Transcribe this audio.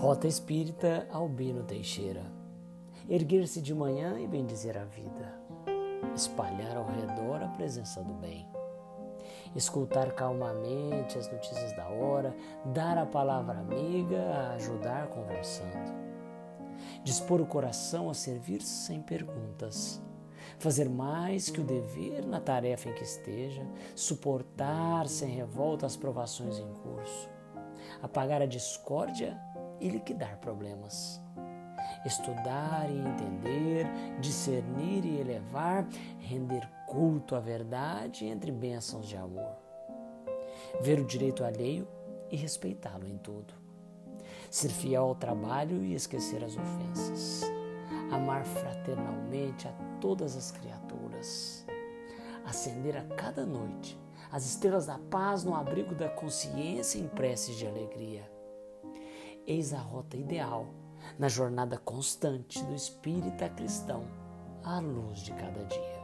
Rota Espírita Albino Teixeira. Erguer-se de manhã e bendizer a vida. Espalhar ao redor a presença do bem. Escutar calmamente as notícias da hora, dar a palavra amiga, ajudar conversando. Dispor o coração a servir sem perguntas. Fazer mais que o dever na tarefa em que esteja, suportar sem revolta as provações em curso, apagar a discórdia e liquidar problemas. Estudar e entender, discernir e elevar, render culto à verdade entre bênçãos de amor. Ver o direito alheio e respeitá-lo em tudo. Ser fiel ao trabalho e esquecer as ofensas. Amar fraternalmente a todas as criaturas. Acender a cada noite as estrelas da paz no abrigo da consciência em preces de alegria Eis a rota ideal na jornada constante do espírita cristão à luz de cada dia.